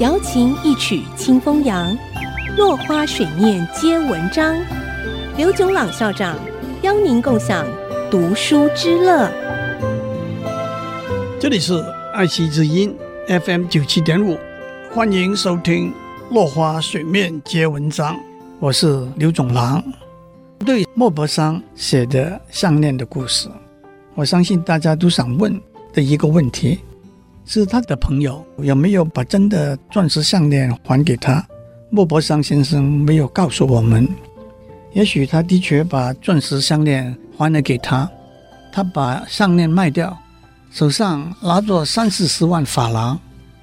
瑶琴一曲清风扬，落花水面皆文章。刘炯朗校长邀您共享读书之乐。这里是爱惜之音 FM 九七点五，欢迎收听《落花水面皆文章》，我是刘炯朗。对莫泊桑写的《项链》的故事，我相信大家都想问的一个问题是：他的朋友有没有把真的钻石项链还给他？莫泊桑先生没有告诉我们。也许他的确把钻石项链还了给他，他把项链卖掉，手上拿着三四十万法郎，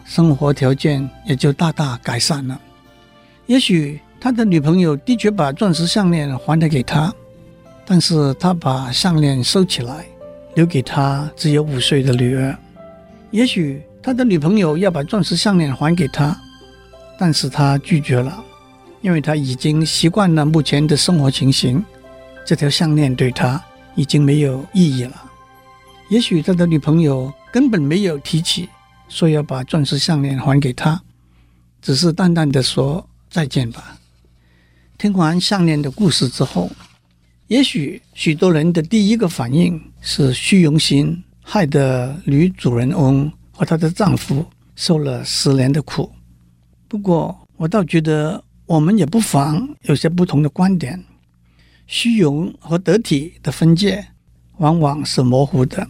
生活条件也就大大改善了。也许他的女朋友的确把钻石项链还了给他，但是他把项链收起来，留给他只有五岁的女儿。也许他的女朋友要把钻石项链还给他，但是他拒绝了。因为他已经习惯了目前的生活情形，这条项链对他已经没有意义了。也许他的女朋友根本没有提起说要把钻石项链还给他，只是淡淡的说再见吧。听完项链的故事之后，也许许多人的第一个反应是虚荣心害得女主人翁和她的丈夫受了十年的苦。不过我倒觉得。我们也不妨有些不同的观点。虚荣和得体的分界往往是模糊的。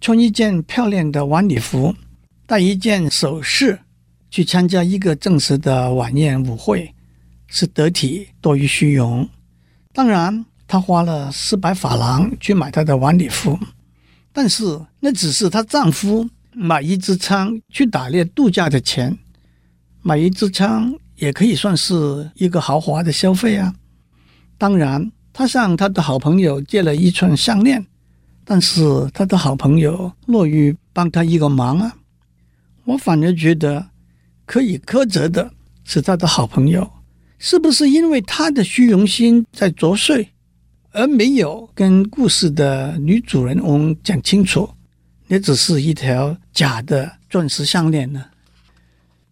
穿一件漂亮的晚礼服，戴一件首饰，去参加一个正式的晚宴舞会，是得体多于虚荣。当然，她花了四百法郎去买她的晚礼服，但是那只是她丈夫买一支枪去打猎度假的钱，买一支枪。也可以算是一个豪华的消费啊！当然，她向她的好朋友借了一串项链，但是她的好朋友乐于帮她一个忙啊。我反而觉得可以苛责的是她的好朋友，是不是因为他的虚荣心在作祟，而没有跟故事的女主人翁讲清楚，那只是一条假的钻石项链呢？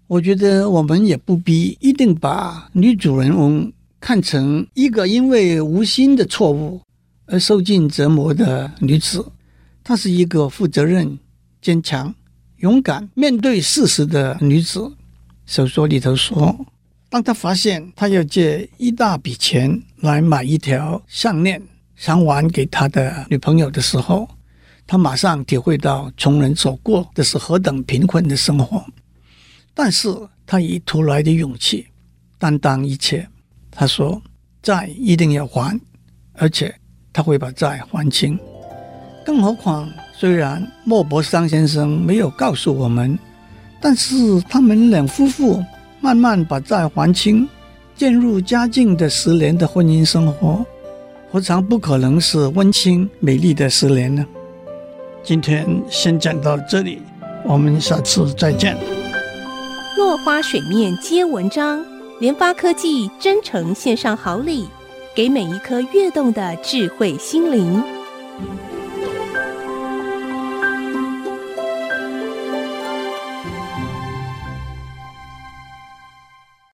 我觉得我们也不必一定把女主人翁看成一个因为无心的错误而受尽折磨的女子。她是一个负责任、坚强、勇敢面对事实的女子。小说里头说，当他发现他要借一大笔钱来买一条项链想还给他的女朋友的时候，他马上体会到穷人所过的是何等贫困的生活。但是他以突来的勇气担当一切。他说：“债一定要还，而且他会把债还清。更何况，虽然莫泊桑先生没有告诉我们，但是他们两夫妇慢慢把债还清，渐入佳境的十年的婚姻生活，何尝不可能是温馨美丽的十年呢？”今天先讲到这里，我们下次再见。落花水面皆文章，联发科技真诚献上好礼，给每一颗跃动的智慧心灵。